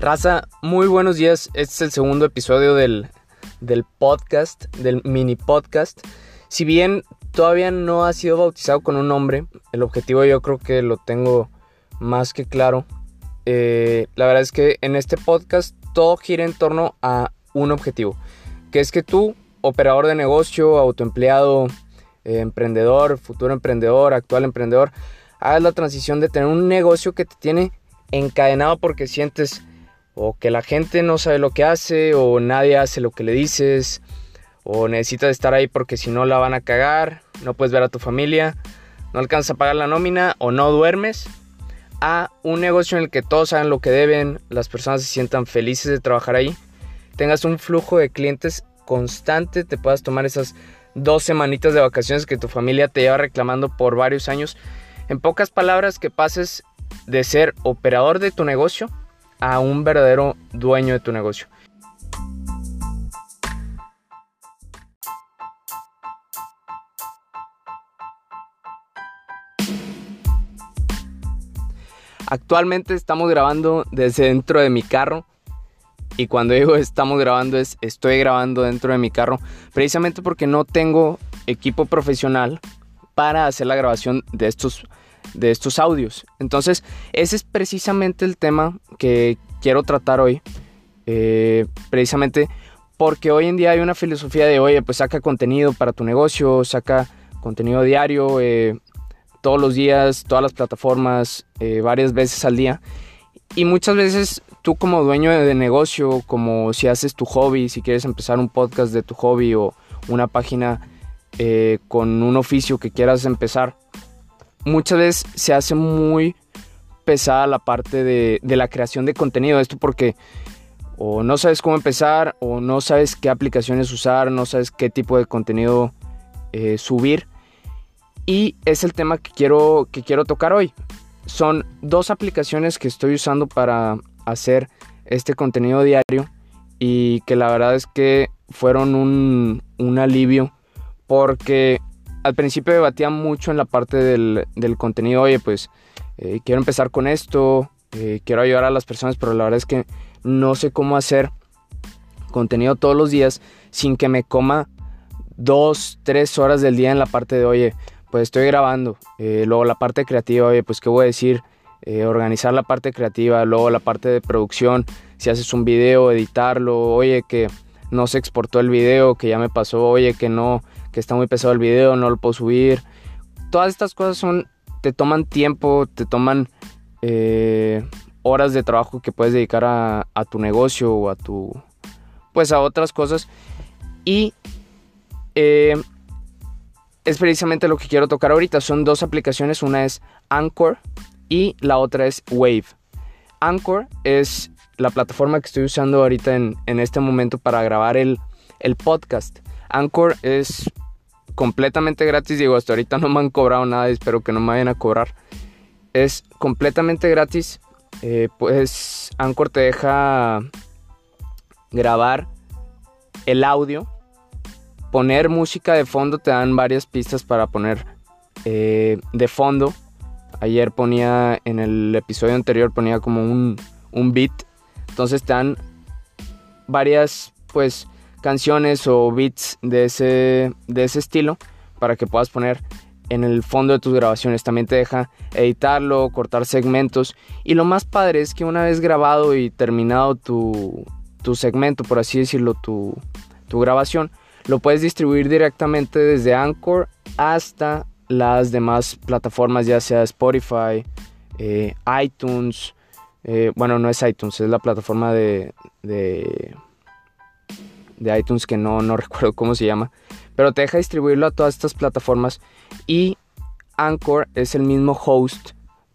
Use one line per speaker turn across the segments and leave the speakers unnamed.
Raza, muy buenos días. Este es el segundo episodio del, del podcast, del mini podcast. Si bien todavía no ha sido bautizado con un nombre, el objetivo yo creo que lo tengo más que claro. Eh, la verdad es que en este podcast todo gira en torno a un objetivo, que es que tú, operador de negocio, autoempleado, eh, emprendedor, futuro emprendedor, actual emprendedor, hagas la transición de tener un negocio que te tiene encadenado porque sientes o que la gente no sabe lo que hace, o nadie hace lo que le dices, o necesitas estar ahí porque si no la van a cagar, no puedes ver a tu familia, no alcanzas a pagar la nómina o no duermes, a un negocio en el que todos saben lo que deben, las personas se sientan felices de trabajar ahí, tengas un flujo de clientes constante, te puedas tomar esas dos semanitas de vacaciones que tu familia te lleva reclamando por varios años. En pocas palabras, que pases de ser operador de tu negocio a un verdadero dueño de tu negocio. Actualmente estamos grabando desde dentro de mi carro. Y cuando digo estamos grabando es estoy grabando dentro de mi carro. Precisamente porque no tengo equipo profesional para hacer la grabación de estos de estos audios. Entonces, ese es precisamente el tema que quiero tratar hoy. Eh, precisamente porque hoy en día hay una filosofía de, oye, pues saca contenido para tu negocio, saca contenido diario, eh, todos los días, todas las plataformas, eh, varias veces al día. Y muchas veces tú como dueño de negocio, como si haces tu hobby, si quieres empezar un podcast de tu hobby o una página con un oficio que quieras empezar, muchas veces se hace muy pesada la parte de, la creación de contenido. Esto porque o no sabes cómo empezar o no sabes qué aplicaciones usar, no sabes qué tipo de contenido eh, subir. Y es el tema que quiero, que quiero tocar hoy. Son dos aplicaciones que estoy usando para hacer este contenido diario y que la verdad es que fueron un, un alivio porque al principio debatía mucho en la parte del, contenido, oye, pues eh, quiero empezar con esto, eh, quiero ayudar a las personas, pero la verdad es que no sé cómo hacer contenido todos los días sin que me coma dos, tres horas del día en la parte de, oye, pues estoy grabando, eh, luego la parte creativa, oye, pues qué voy a decir, organizar la parte creativa, luego la parte de producción, si haces un video, editarlo, oye, que no se exportó el video, que ya me pasó, oye, que no que está muy pesado el video, no lo puedo subir. Todas estas cosas son, te toman tiempo, te toman eh, horas de trabajo que puedes dedicar a, tu negocio o a tu, pues a otras cosas. Y eh, es precisamente lo que quiero tocar ahorita. Son dos aplicaciones, una es Anchor y la otra es Wave. Anchor es la plataforma que estoy usando ahorita en, este momento para grabar el, el podcast. Anchor es completamente gratis. Digo, hasta ahorita no me han cobrado nada. Espero que no me vayan a cobrar. Es completamente gratis. Eh, pues Anchor te deja grabar el audio. Poner música de fondo. Te dan varias pistas para poner eh, de fondo. Ayer ponía en el episodio anterior ponía como un, un beat. Entonces te dan varias pues canciones o beats de ese, de ese estilo para que puedas poner en el fondo de tus grabaciones. También te deja editarlo, cortar segmentos. Y lo más padre es que una vez grabado y terminado tu, tu segmento, por así decirlo, tu, tu, grabación, lo puedes distribuir directamente desde Anchor hasta las demás plataformas, ya sea Spotify, eh, iTunes. Eh, bueno, no es iTunes, es la plataforma de, de de iTunes que no, no recuerdo cómo se llama, pero te deja distribuirlo a todas estas plataformas y Anchor es el mismo host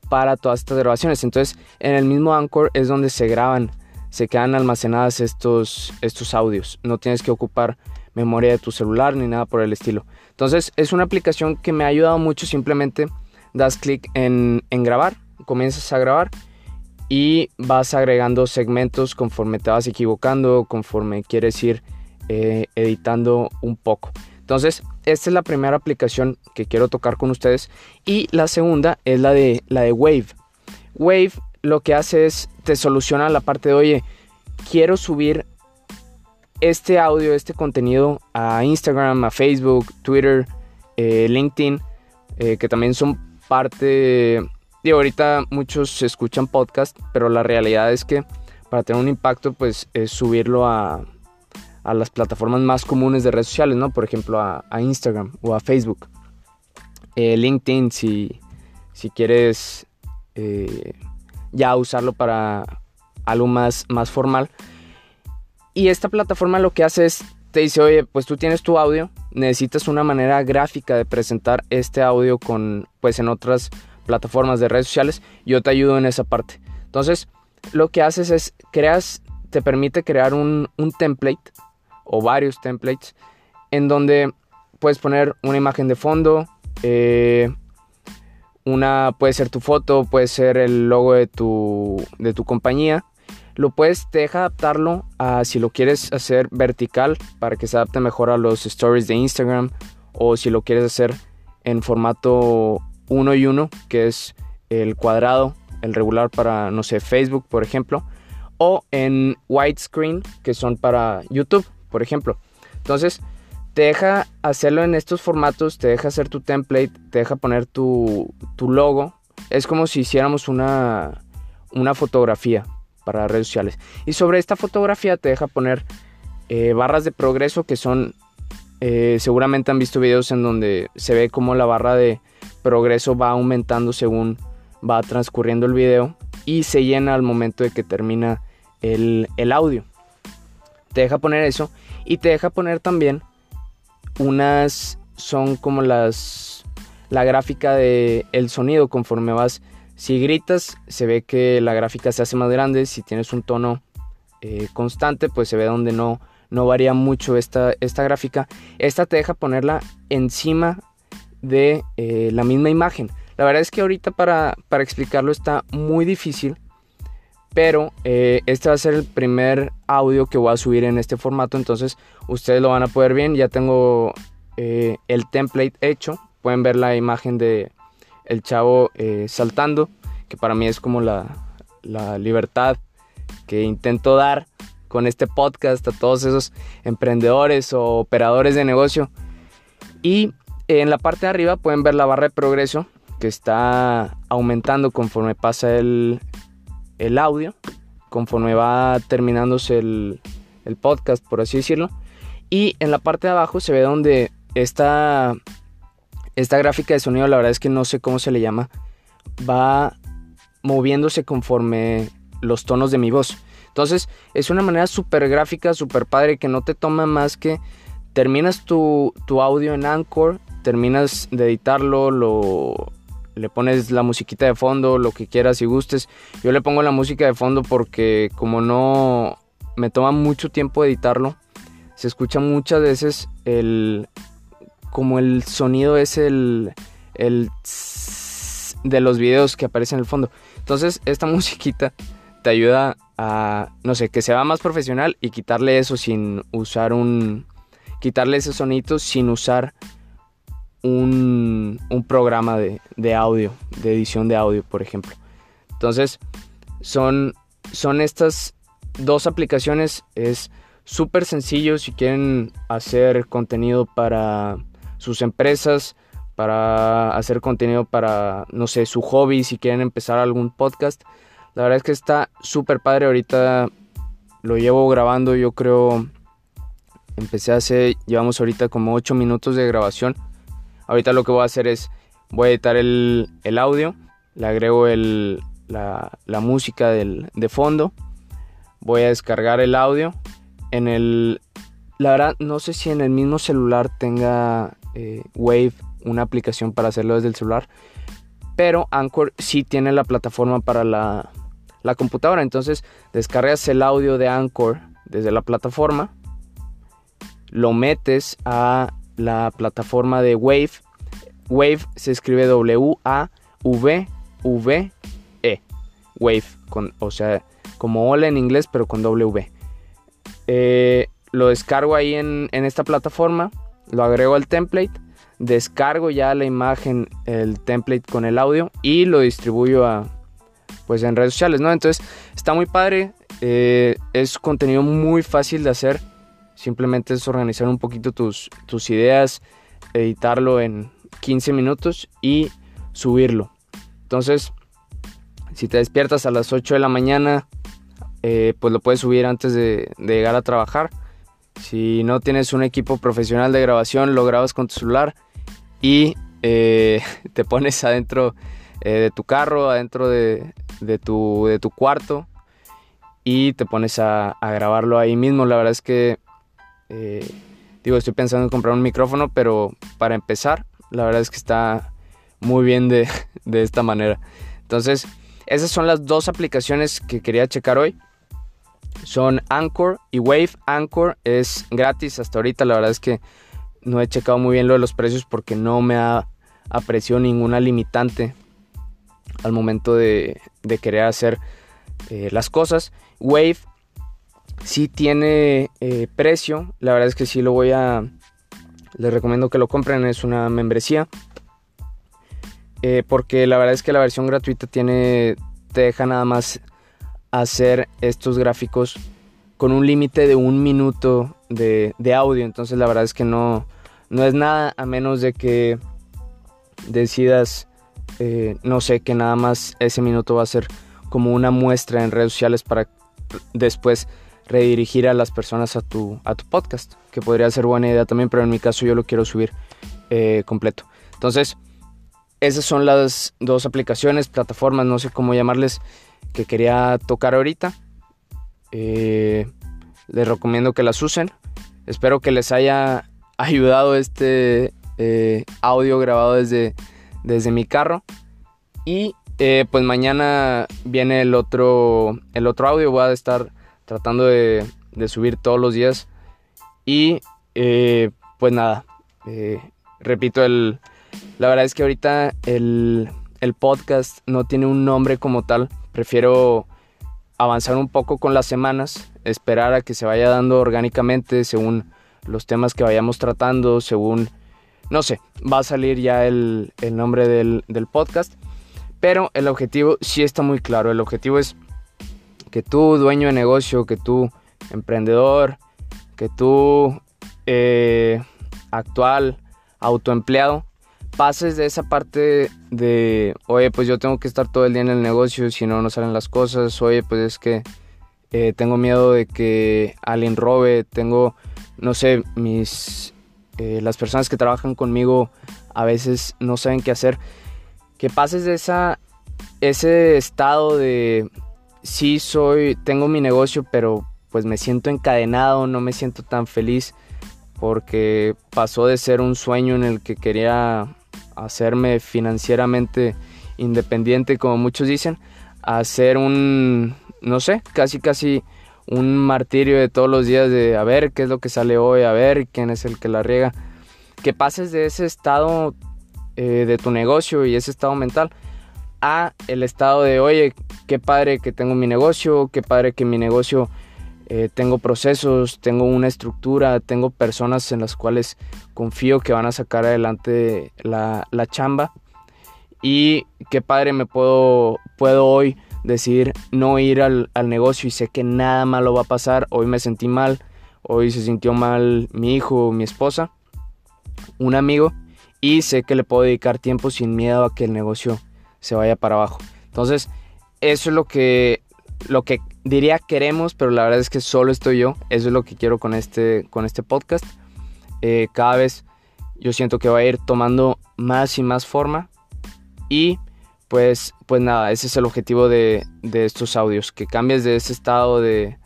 para todas estas grabaciones. Entonces, en el mismo Anchor es donde se graban, se quedan almacenadas estos, estos audios. No tienes que ocupar memoria de tu celular ni nada por el estilo. Entonces, es una aplicación que me ha ayudado mucho. Simplemente das clic en, en grabar, comienzas a grabar y vas agregando segmentos conforme te vas equivocando, conforme quieres ir eh, editando un poco. Entonces, esta es la primera aplicación que quiero tocar con ustedes. Y la segunda es la de, la de Wave. Wave lo que hace es, te soluciona la parte de, oye, quiero subir este audio, este contenido a Instagram, a Facebook, Twitter, eh, LinkedIn, eh, que también son parte... Y ahorita muchos escuchan podcast, pero la realidad es que para tener un impacto, pues es subirlo a, a las plataformas más comunes de redes sociales, ¿no? Por ejemplo, a, Instagram o a Facebook. Eh, LinkedIn, si, si quieres ya usarlo para algo más, más formal. Y esta plataforma lo que hace es, te dice, oye, pues tú tienes tu audio, necesitas una manera gráfica de presentar este audio con, pues en otras plataformas de redes sociales, yo te ayudo en esa parte. Entonces, lo que haces es, creas, te permite crear un, template o varios templates en donde puedes poner una imagen de fondo, eh, una puede ser tu foto, puede ser el logo de tu, de tu compañía. Lo puedes, te deja adaptarlo a si lo quieres hacer vertical para que se adapte mejor a los stories de Instagram o si lo quieres hacer en formato 1 y 1, que es el cuadrado, el regular para, no sé, Facebook, por ejemplo, o en widescreen, que son para YouTube, por ejemplo. Entonces, te deja hacerlo en estos formatos, te deja hacer tu template, te deja poner tu, logo. Es como si hiciéramos una, una fotografía para redes sociales. Y sobre esta fotografía te deja poner eh, barras de progreso que son, eh, seguramente han visto videos en donde se ve como la barra de progreso va aumentando según va transcurriendo el video y se llena al momento de que termina el, el audio. Te deja poner eso y te deja poner también unas son como las la gráfica de el sonido. Conforme vas si gritas se ve que la gráfica se hace más grande. Si tienes un tono eh, constante pues se ve donde no no varía mucho esta, esta gráfica. Esta te deja ponerla encima de eh, la misma imagen. La verdad es que ahorita para, para explicarlo está muy difícil pero eh, este va a ser el primer audio que voy a subir en este formato, entonces ustedes lo van a poder ver. Ya tengo eh, el template hecho, pueden ver la imagen de el chavo eh, saltando, que para mí es como la, la libertad que intento dar con este podcast a todos esos emprendedores o operadores de negocio. Y en la parte de arriba pueden ver la barra de progreso que está aumentando conforme pasa el, el audio conforme va terminándose el, podcast, por así decirlo. Y en la parte de abajo se ve donde esta, esta gráfica de sonido, la verdad es que no sé cómo se le llama, va moviéndose conforme los tonos de mi voz. Entonces es una manera súper gráfica, súper padre, que no te toma más que terminas tu, tu audio en Anchor, terminas de editarlo, lo, le pones la musiquita de fondo, lo que quieras y gustes. Yo le pongo la música de fondo porque como no me toma mucho tiempo editarlo, se escucha muchas veces el como el sonido es el el de los videos que aparecen en el fondo. Entonces, esta musiquita te ayuda a no sé, que sea más profesional y quitarle eso sin usar un quitarle ese sonito sin usar un, programa de, audio, de edición de audio, por ejemplo. Entonces, son, son estas dos aplicaciones. Es súper sencillo si quieren hacer contenido para sus empresas, para hacer contenido para, no sé, su hobby, si quieren empezar algún podcast. La verdad es que está súper padre. Ahorita lo llevo grabando, yo creo, empecé hace, llevamos ahorita como 8 minutos de grabación. Ahorita lo que voy a hacer es, voy a editar el, audio, le agrego la, música de fondo, voy a descargar el audio. En el, la verdad, no sé si en el mismo celular tenga eh, Wave una aplicación para hacerlo desde el celular, pero Anchor sí tiene la plataforma para la, la computadora. Entonces descargas el audio de Anchor desde la plataforma, lo metes a la plataforma de Wave. Wave se escribe W-A-V-V-E. Wave, con, o sea, como hola en inglés, pero con W. Eh, lo descargo ahí en, esta plataforma, lo agrego al template, descargo ya la imagen, el template con el audio y lo distribuyo a, pues en redes sociales, ¿no? Entonces está muy padre, eh, es contenido muy fácil de hacer, simplemente es organizar un poquito tus, tus ideas, editarlo en 15 minutos y subirlo. Entonces, si te despiertas a las 8 de la mañana, eh, pues lo puedes subir antes de, llegar a trabajar. Si no tienes un equipo profesional de grabación, lo grabas con tu celular y eh, te pones adentro de tu carro, adentro de, de tu, de tu cuarto y te pones a, grabarlo ahí mismo. La verdad es que, eh, digo, estoy pensando en comprar un micrófono, pero para empezar, la verdad es que está muy bien de, de esta manera. Entonces, esas son las dos aplicaciones que quería checar hoy. Son Anchor y Wave. Anchor es gratis hasta ahorita. La verdad es que no he checado muy bien lo de los precios porque no me ha apreciado ninguna limitante al momento de, querer hacer eh, las cosas. Wave sí tiene eh, precio, la verdad es que sí lo voy a... Les recomiendo que lo compren, es una membresía. Eh, porque la verdad es que la versión gratuita tiene, te deja nada más hacer estos gráficos con un límite de un minuto de, audio. Entonces la verdad es que no, no es nada a menos de que decidas eh, no sé, que nada más ese minuto va a ser como una muestra en redes sociales para después redirigir a las personas a tu, a tu podcast, que podría ser buena idea también, pero en mi caso yo lo quiero subir eh, completo. Entonces, esas son las dos aplicaciones, plataformas, no sé cómo llamarles, que quería tocar ahorita. Eh, les recomiendo que las usen. Espero que les haya ayudado este audio grabado desde desde mi carro. Y eh, pues mañana viene el otro, el otro audio. Voy a estar tratando de, subir todos los días. Y eh, pues nada, eh, repito, el, la verdad es que ahorita el, el podcast no tiene un nombre como tal. Prefiero avanzar un poco con las semanas, esperar a que se vaya dando orgánicamente según los temas que vayamos tratando, según no sé, va a salir ya el, nombre del, podcast. Pero el objetivo sí está muy claro. El objetivo es que tú, dueño de negocio, que tú, emprendedor, que tú, eh, actual, autoempleado, pases de esa parte de, oye, pues yo tengo que estar todo el día en el negocio, si no, no salen las cosas, oye, pues es que eh, tengo miedo de que alguien robe, tengo, no sé, mis eh, las personas que trabajan conmigo a veces no saben qué hacer. Que pases de esa, ese estado de sí soy, tengo mi negocio, pero pues me siento encadenado, no me siento tan feliz porque pasó de ser un sueño en el que quería hacerme financieramente independiente, como muchos dicen, a ser un, no sé, casi casi un martirio de todos los días de a ver qué es lo que sale hoy, a ver quién es el que la riega. Que pases de ese estado eh, de tu negocio y ese estado mental el estado de, oye, qué padre que tengo mi negocio, qué padre que mi negocio eh, tengo procesos, tengo una estructura, tengo personas en las cuales confío que van a sacar adelante la, la chamba. Y qué padre me puedo, puedo hoy decidir no ir al, negocio y sé que nada malo va a pasar. Hoy me sentí mal, hoy se sintió mal mi hijo, mi esposa, un amigo y sé que le puedo dedicar tiempo sin miedo a que el negocio se vaya para abajo. Entonces, eso es lo que, lo que diría queremos, pero la verdad es que solo estoy yo. Eso es lo que quiero con este, con este podcast. Eh, cada vez yo siento que va a ir tomando más y más forma y pues, pues nada, ese es el objetivo de, estos audios, que cambies de ese estado de,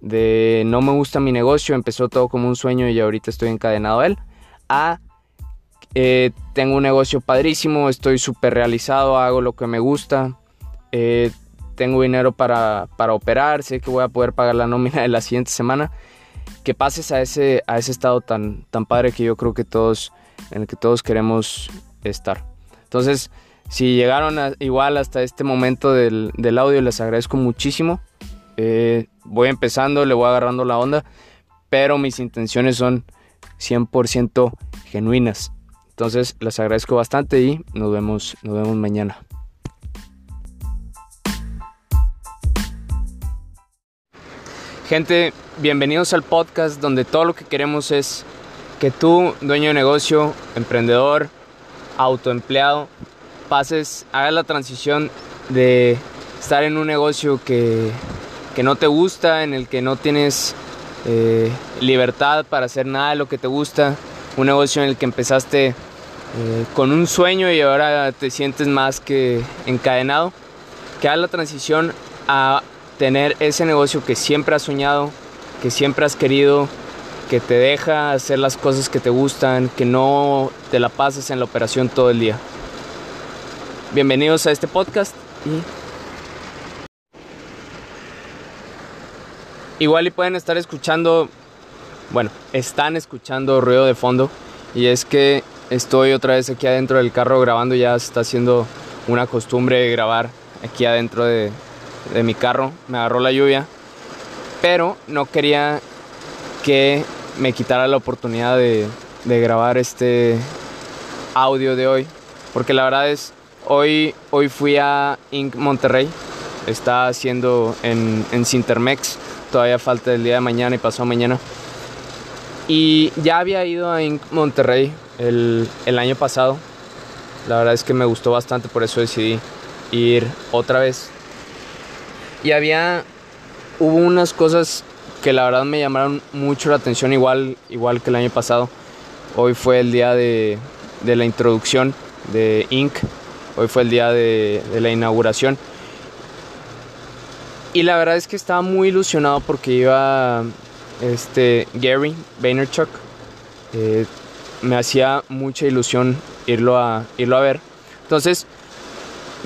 de no me gusta mi negocio, empezó todo como un sueño y ahorita estoy encadenado a él, a eh, tengo un negocio padrísimo, estoy súper realizado, hago lo que me gusta, eh, tengo dinero para, para, operar, sé que voy a poder pagar la nómina de la siguiente semana, que pases a ese, a ese estado tan, tan padre que yo creo que todos, en el que todos queremos estar. Entonces, si llegaron igual hasta este momento del, audio, les agradezco muchísimo. Eh, voy empezando, le voy agarrando la onda, pero mis intenciones son 100% genuinas. Entonces les agradezco bastante y nos vemos, nos vemos mañana. Gente, bienvenidos al podcast donde todo lo que queremos es que tú, dueño de negocio, emprendedor, autoempleado, pases, hagas la transición de estar en un negocio que, que no te gusta, en el que no tienes eh, libertad para hacer nada de lo que te gusta, un negocio en el que empezaste eh, con un sueño y ahora te sientes más que encadenado, que hagas la transición a tener ese negocio que siempre has soñado, que siempre has querido, que te deja hacer las cosas que te gustan, que no te la pases en la operación todo el día. Bienvenidos a este podcast igual y pueden estar escuchando, bueno, están escuchando ruido de fondo y es que estoy otra vez aquí adentro del carro grabando, ya está haciendo una costumbre grabar aquí adentro de, de mi carro, me agarró la lluvia, pero no quería que me quitara la oportunidad de, grabar este audio de hoy, porque la verdad es, hoy, hoy fui a Inc. Monterrey, está haciendo en, en Cintermex, todavía falta el día de mañana y pasado mañana. Y ya había ido a Inc. Monterrey el, el año pasado, la verdad es que me gustó bastante, por eso decidí ir otra vez y había, hubo unas cosas que la verdad me llamaron mucho la atención, igual, igual que el año pasado. Hoy fue el día de, de la introducción de Inc. Hoy fue el día de, la inauguración. Y la verdad es que estaba muy ilusionado porque iba este, Gary Vaynerchuk. Eh, me hacía mucha ilusión irlo a, irlo a ver. Entonces,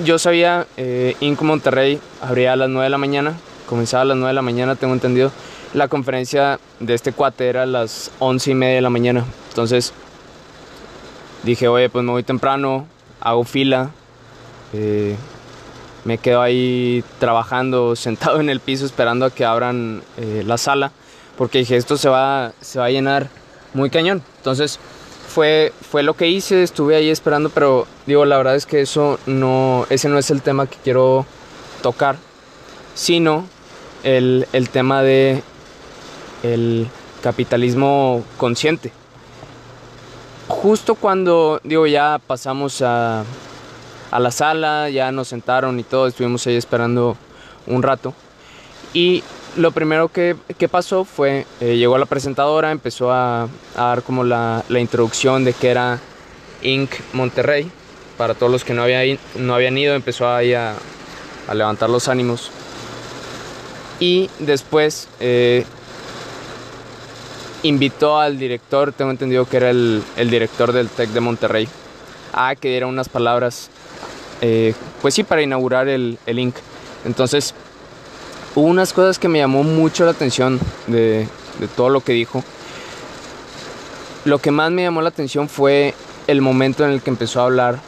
yo sabía, eh, Inc. Monterrey abría a las 9 de la mañana, comenzaba a las 9 de la mañana, tengo entendido. La conferencia de este cuate era a las 11 y media de la mañana. Entonces dije, oye, pues me voy temprano, hago fila, eh, me quedo ahí trabajando, sentado en el piso, esperando a que abran eh, la sala, porque dije, esto se va, se va a llenar muy cañón. Entonces fue, fue lo que hice, estuve ahí esperando, pero digo, la verdad es que eso no, ese no es el tema que quiero tocar, sino el, el tema de el capitalismo consciente. Justo cuando, digo, ya pasamos a, a la sala, ya nos sentaron y todo, estuvimos ahí esperando un rato. Y lo primero que, que pasó fue, eh, llegó la presentadora, empezó a, a dar como la, la, introducción de que era Inc. Monterrey. Para todos los que no, había, no habían ido, empezó ahí a, a levantar los ánimos. Y después eh, invitó al director, tengo entendido que era el, el, director del TEC de Monterrey, a que diera unas palabras, eh, pues sí, para inaugurar el, el Inc. Entonces, hubo unas cosas que me llamó mucho la atención de, todo lo que dijo. Lo que más me llamó la atención fue el momento en el que empezó a hablar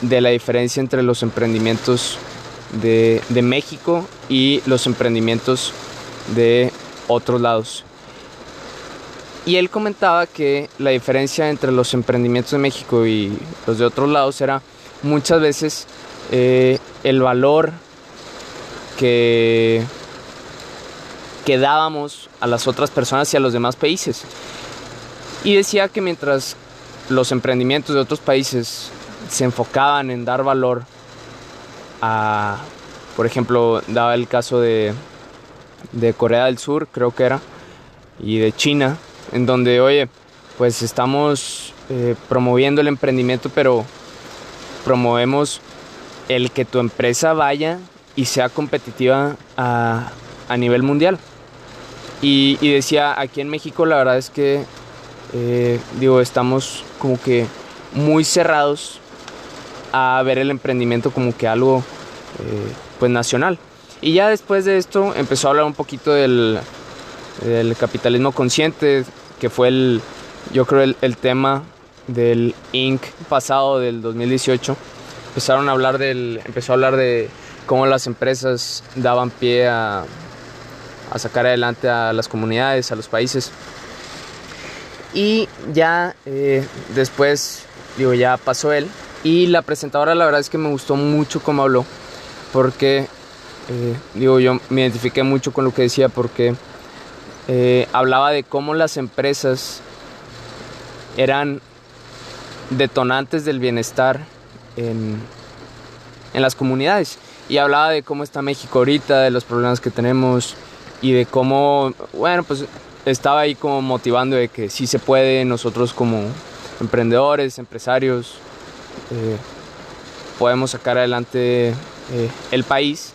de la diferencia entre los emprendimientos de, de México y los emprendimientos de otros lados. Y él comentaba que la diferencia entre los emprendimientos de México y los de otros lados era muchas veces eh, el valor que, dábamos a las otras personas y a los demás países. Y decía que mientras los emprendimientos de otros países se enfocaban en dar valor a, por ejemplo, daba el caso de, de Corea del Sur, creo que era, y de China, en donde, oye, pues estamos eh, promoviendo el emprendimiento, pero promovemos el que tu empresa vaya y sea competitiva a, a nivel mundial. Y, decía, aquí en México la verdad es que, eh, digo, estamos como que muy cerrados a ver el emprendimiento como que algo, eh, pues, nacional. Y ya después de esto empezó a hablar un poquito del, del capitalismo consciente, que fue el, yo creo, el tema del Inc. pasado del 2018. Empezaron a hablar del, empezó a hablar de cómo las empresas daban pie a, sacar adelante a las comunidades, a los países. Y ya eh, después, digo, ya pasó él. Y la presentadora, la verdad es que me gustó mucho cómo habló. Porque, eh, digo, yo me identifiqué mucho con lo que decía. Porque eh, hablaba de cómo las empresas eran detonantes del bienestar en, en las comunidades. Y hablaba de cómo está México ahorita, de los problemas que tenemos y de cómo, bueno, pues estaba ahí como motivando de que sí se puede, nosotros como emprendedores, empresarios, eh, podemos sacar adelante eh, el país.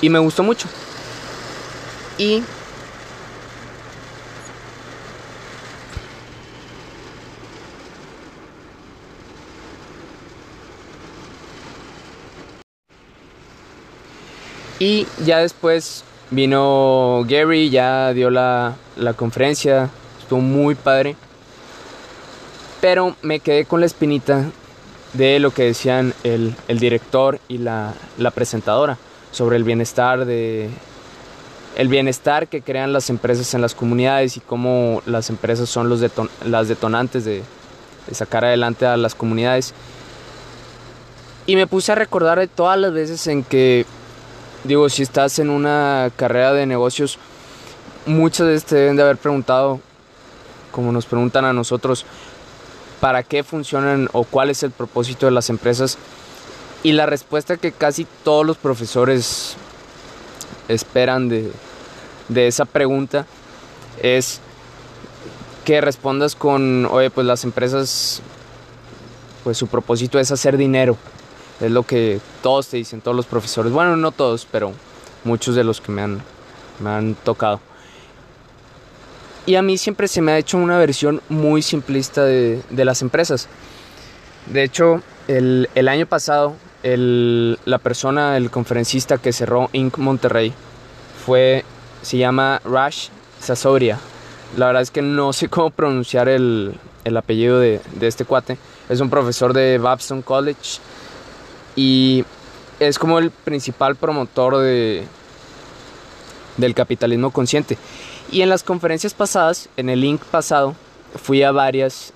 Y me gustó mucho. Y Y ya después vino Gary, ya dio la, la conferencia, estuvo muy padre. Pero me quedé con la espinita de lo que decían el, el director y la, la, presentadora sobre el bienestar de el bienestar que crean las empresas en las comunidades y cómo las empresas son los las detonantes de, de, sacar adelante a las comunidades. Y me puse a recordar de todas las veces en que digo, si estás en una carrera de negocios, muchas veces te deben de haber preguntado, como nos preguntan a nosotros, para qué funcionan o cuál es el propósito de las empresas. Y la respuesta que casi todos los profesores esperan de, de esa pregunta es que respondas con, oye, pues las empresas, pues su propósito es hacer dinero. Es lo que todos te dicen, todos los profesores. Bueno, no todos, pero muchos de los que me han, me han tocado. Y a mí siempre se me ha hecho una versión muy simplista de, de las empresas. De hecho, el, el año pasado, el, la persona, el conferencista que cerró Inc. Monterrey, fue, se llama Rash Sasoria. La verdad es que no sé cómo pronunciar el, el apellido de, de, este cuate. Es un profesor de Babson College y es como el principal promotor de, del capitalismo consciente. Y en las conferencias pasadas, en el link pasado, fui a varias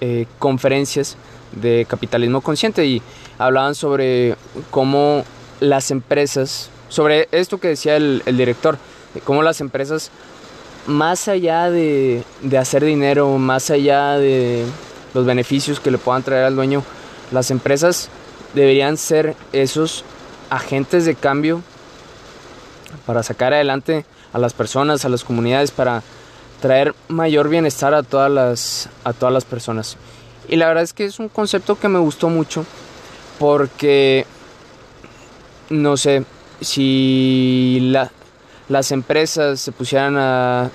eh, conferencias de capitalismo consciente y hablaban sobre cómo las empresas, sobre esto que decía el, director, cómo las empresas, más allá de, de hacer dinero, más allá de los beneficios que le puedan traer al dueño, las empresas deberían ser esos agentes de cambio para sacar adelante a las personas, a las comunidades, para traer mayor bienestar a todas las, a todas las personas. Y la verdad es que es un concepto que me gustó mucho porque, no sé, si la, las empresas se pusieran a,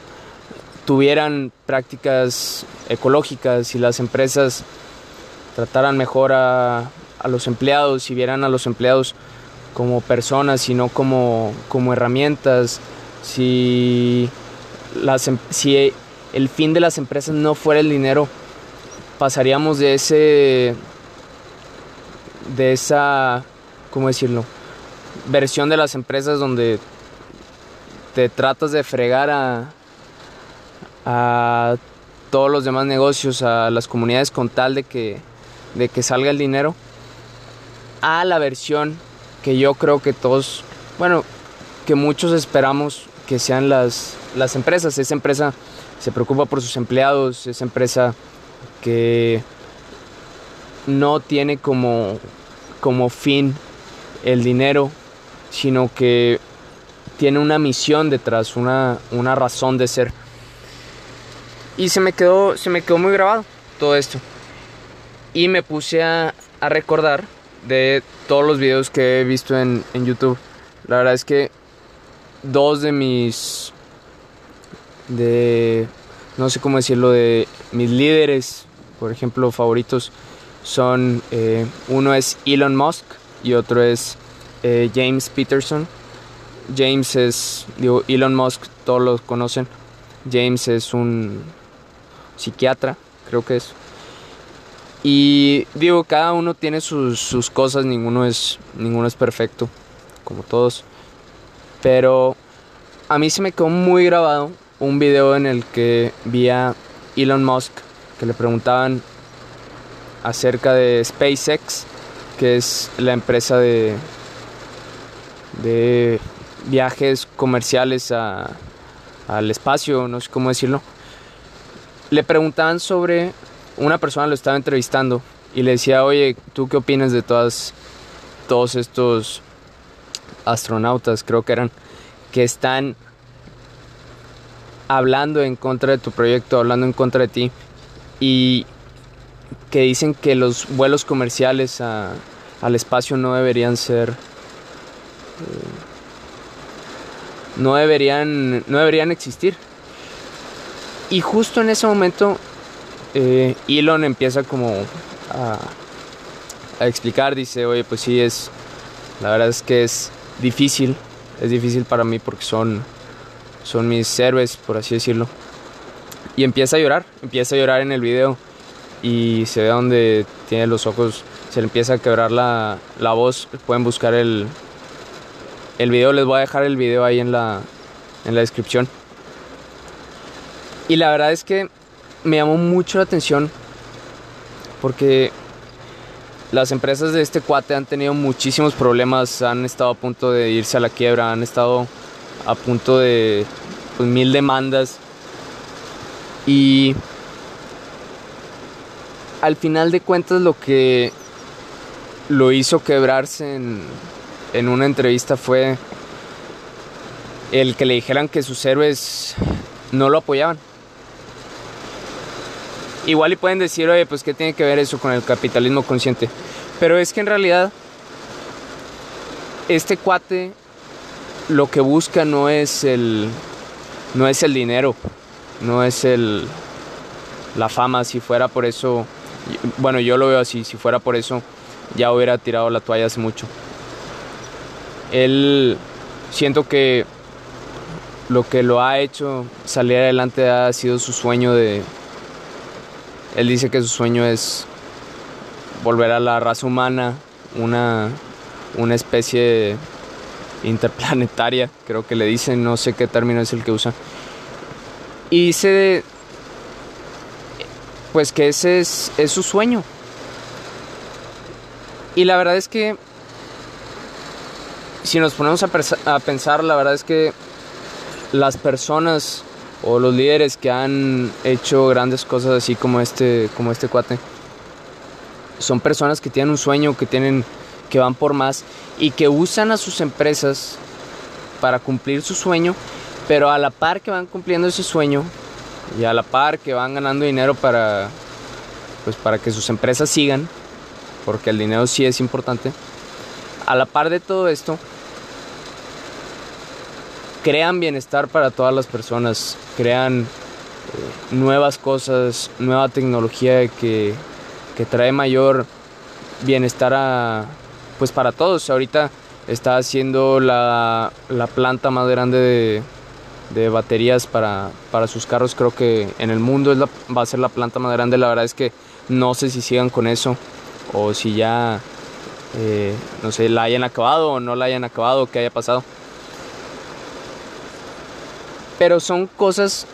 tuvieran prácticas ecológicas, si las empresas trataran mejor a, a los empleados, si vieran a los empleados como personas y no como, como herramientas, si, las, em, si el fin de las empresas no fuera el dinero, pasaríamos de ese, de esa, ¿cómo decirlo? Versión de las empresas donde te tratas de fregar a, a todos los demás negocios, a las comunidades con tal de que, de que salga el dinero a la versión que yo creo que todos, bueno, que muchos esperamos que sean las, las empresas. Esa empresa se preocupa por sus empleados, esa empresa que no tiene como, como fin el dinero, sino que tiene una misión detrás, una, una razón de ser. Y se me quedó, se me quedó muy grabado todo esto. Y me puse a, a recordar de todos los videos que he visto en, en YouTube. La verdad es que dos de mis de no sé cómo decirlo de mis líderes por ejemplo favoritos son eh, uno es Elon Musk y otro es eh, James Peterson. James es digo Elon Musk todos lo conocen. James es un psiquiatra creo que es y digo, cada uno tiene sus, sus cosas, ninguno es, ninguno es perfecto, como todos. Pero a mí se me quedó muy grabado un video en el que vi a Elon Musk que le preguntaban acerca de SpaceX, que es la empresa de, de viajes comerciales a, al espacio, no sé cómo decirlo, le preguntaban sobre, una persona lo estaba entrevistando y le decía, oye, ¿tú qué opinas de todas, todos estos astronautas, creo que eran, que están hablando en contra de tu proyecto, hablando en contra de ti y que dicen que los vuelos comerciales al espacio no deberían ser... Eh, no deberían, no deberían existir. Y justo en ese momento eh, Elon empieza como a, explicar, dice, oye, pues sí, es, la verdad es que es difícil, es difícil para mí porque son, son mis héroes, por así decirlo. Y empieza a llorar, empieza a llorar en el video y se ve donde tiene los ojos, se le empieza a quebrar la, la voz, pueden buscar el, el video, les voy a dejar el video ahí en la, en la descripción. Y la verdad es que me llamó mucho la atención porque las empresas de este cuate han tenido muchísimos problemas, han estado a punto de irse a la quiebra, han estado a punto de pues, mil demandas. Y al final de cuentas lo que lo hizo quebrarse en, en una entrevista fue el que le dijeran que sus héroes no lo apoyaban. Igual y pueden decir, oye, pues qué tiene que ver eso con el capitalismo consciente. Pero es que en realidad este cuate lo que busca no es el no es el dinero, no es el la fama, si fuera por eso, bueno, yo lo veo así, si fuera por eso ya hubiera tirado la toalla hace mucho. Él siento que lo que lo ha hecho salir adelante ha sido su sueño de él dice que su sueño es volver a la raza humana, una, una especie interplanetaria, creo que le dicen, no sé qué término es el que usa. Y dice pues que ese es, es su sueño. Y la verdad es que si nos ponemos a, a, pensar, la verdad es que las personas o los líderes que han hecho grandes cosas así como este, como este cuate, son personas que tienen un sueño, que tienen, que van por más y que usan a sus empresas para cumplir su sueño, pero a la par que van cumpliendo ese sueño y a la par que van ganando dinero para, pues para que sus empresas sigan, porque el dinero sí es importante. A la par de todo esto, crean bienestar para todas las personas, crean eh, nuevas cosas, nueva tecnología que, que trae mayor bienestar a, pues para todos. Ahorita está haciendo la, la planta más grande de, de baterías para, para, sus carros. Creo que en el mundo es la, va a ser la planta más grande. La verdad es que no sé si sigan con eso o si ya, eh, no sé, la hayan acabado o no la hayan acabado, qué haya pasado. Pero son cosas,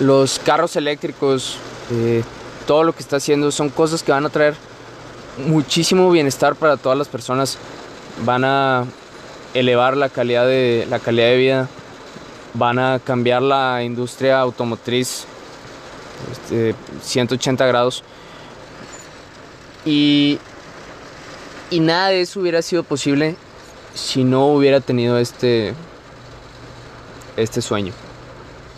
los carros eléctricos, eh, todo lo que está haciendo, son cosas que van a traer muchísimo bienestar para todas las personas. Van a elevar la calidad de, la calidad de vida, van a cambiar la industria automotriz este, 180 grados. Y, y nada de eso hubiera sido posible si no hubiera tenido este, este sueño.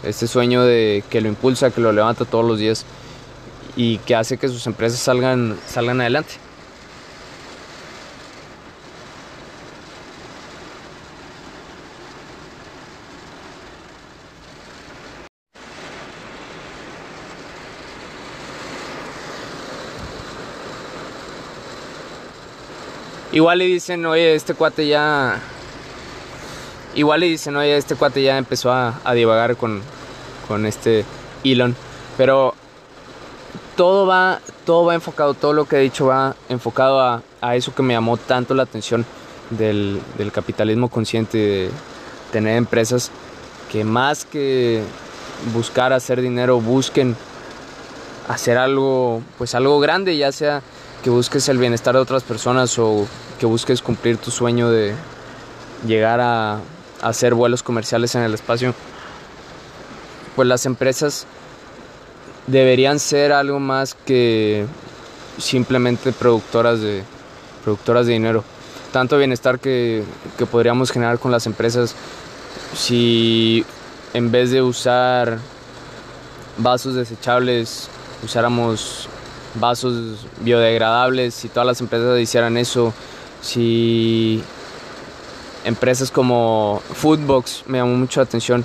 Este sueño de que lo impulsa, que lo levanta todos los días y que hace que sus empresas salgan, salgan adelante. Igual le dicen, oye, este cuate ya Igual le dicen, oye, este cuate ya empezó a, divagar con, con este Elon. Pero todo va, todo va enfocado, todo lo que he dicho va enfocado a, a eso que me llamó tanto la atención del, del, capitalismo consciente, de tener empresas que más que buscar hacer dinero, busquen hacer algo, pues algo grande, ya sea que busques el bienestar de otras personas o que busques cumplir tu sueño de llegar a hacer vuelos comerciales en el espacio. pues las empresas deberían ser algo más que simplemente productoras de, productoras de dinero. Tanto bienestar que, que podríamos generar con las empresas si en vez de usar vasos desechables usáramos vasos biodegradables, si todas las empresas hicieran eso, si empresas como Foodbox me llamó mucho la atención,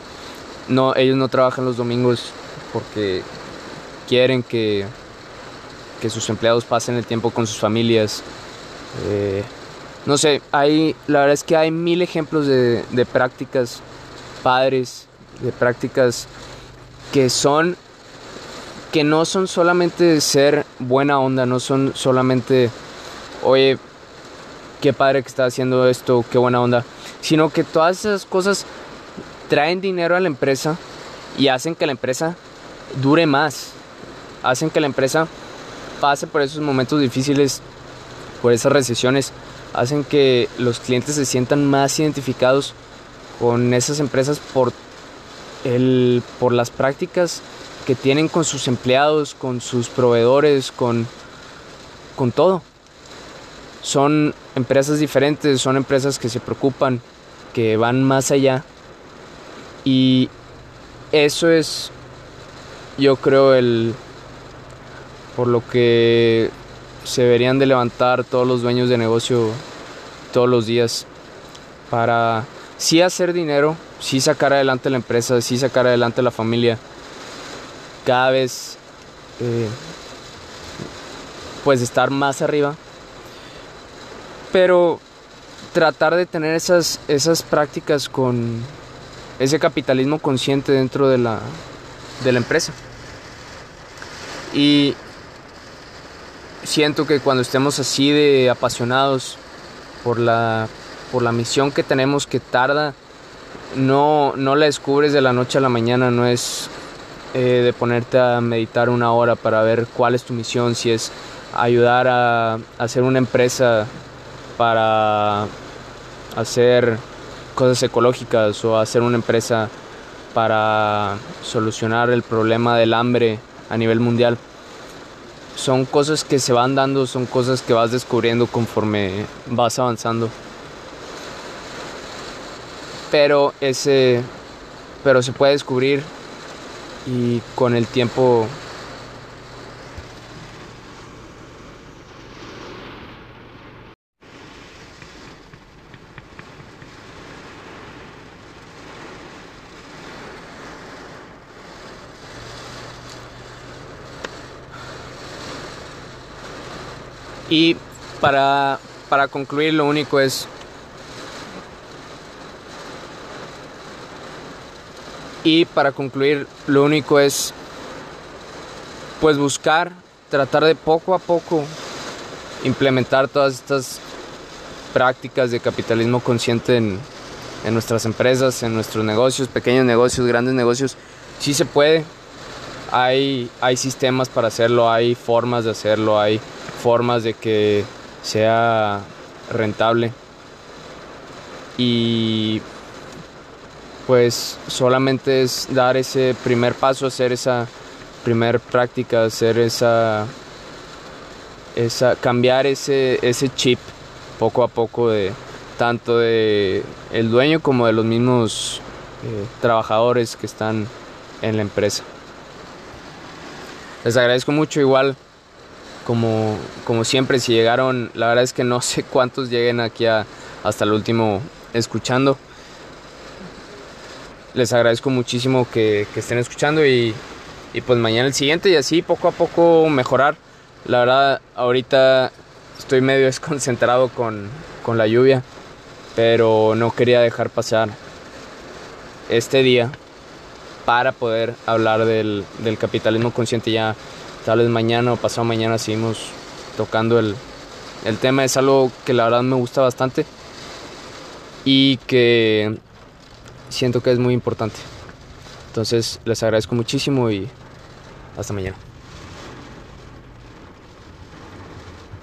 no, ellos no trabajan los domingos porque quieren que, que sus empleados pasen el tiempo con sus familias. Eh, no sé, hay, la verdad es que hay mil ejemplos de, de prácticas padres, de prácticas que son que no son solamente ser buena onda, no son solamente, oye, qué padre que está haciendo esto, qué buena onda, sino que todas esas cosas traen dinero a la empresa y hacen que la empresa dure más, hacen que la empresa pase por esos momentos difíciles, por esas recesiones, hacen que los clientes se sientan más identificados con esas empresas por, el, por las prácticas que tienen con sus empleados, con sus proveedores, con, con todo. Son empresas diferentes, son empresas que se preocupan, que van más allá. Y eso es, yo creo, el por lo que se deberían de levantar todos los dueños de negocio todos los días para sí hacer dinero, sí sacar adelante la empresa, sí sacar adelante la familia cada vez eh, pues estar más arriba. Pero tratar de tener esas, esas prácticas con ese capitalismo consciente dentro de la, de la empresa. Y siento que cuando estemos así de apasionados por la, por la misión que tenemos que tarda, no, no la descubres de la noche a la mañana, no es eh, de ponerte a meditar una hora para ver cuál es tu misión, si es ayudar a, hacer una empresa para hacer cosas ecológicas o hacer una empresa para solucionar el problema del hambre a nivel mundial. Son cosas que se van dando, son cosas que vas descubriendo conforme vas avanzando. Pero ese pero se puede descubrir y con el tiempo Y para, para concluir, lo único es Y para concluir, lo único es pues buscar, tratar de poco a poco implementar todas estas prácticas de capitalismo consciente en, nuestras empresas, en nuestros negocios, pequeños negocios, grandes negocios. Sí se puede, hay, hay sistemas para hacerlo, hay formas de hacerlo, hay formas de que sea rentable. Y pues solamente es dar ese primer paso, hacer esa primer práctica, hacer esa, esa cambiar ese, ese chip poco a poco de tanto de el dueño como de los mismos eh, trabajadores que están en la empresa. Les agradezco mucho igual como, como siempre si llegaron, la verdad es que no sé cuántos lleguen aquí hasta el último escuchando les agradezco muchísimo que, estén escuchando y, pues mañana el siguiente y así poco a poco mejorar. La verdad, ahorita estoy medio desconcentrado con, la lluvia, pero no quería dejar pasar este día para poder hablar del, capitalismo consciente ya tal vez mañana o pasado mañana seguimos tocando el, el tema es algo que la verdad me gusta bastante y que siento que es muy importante. Entonces les agradezco muchísimo y hasta mañana.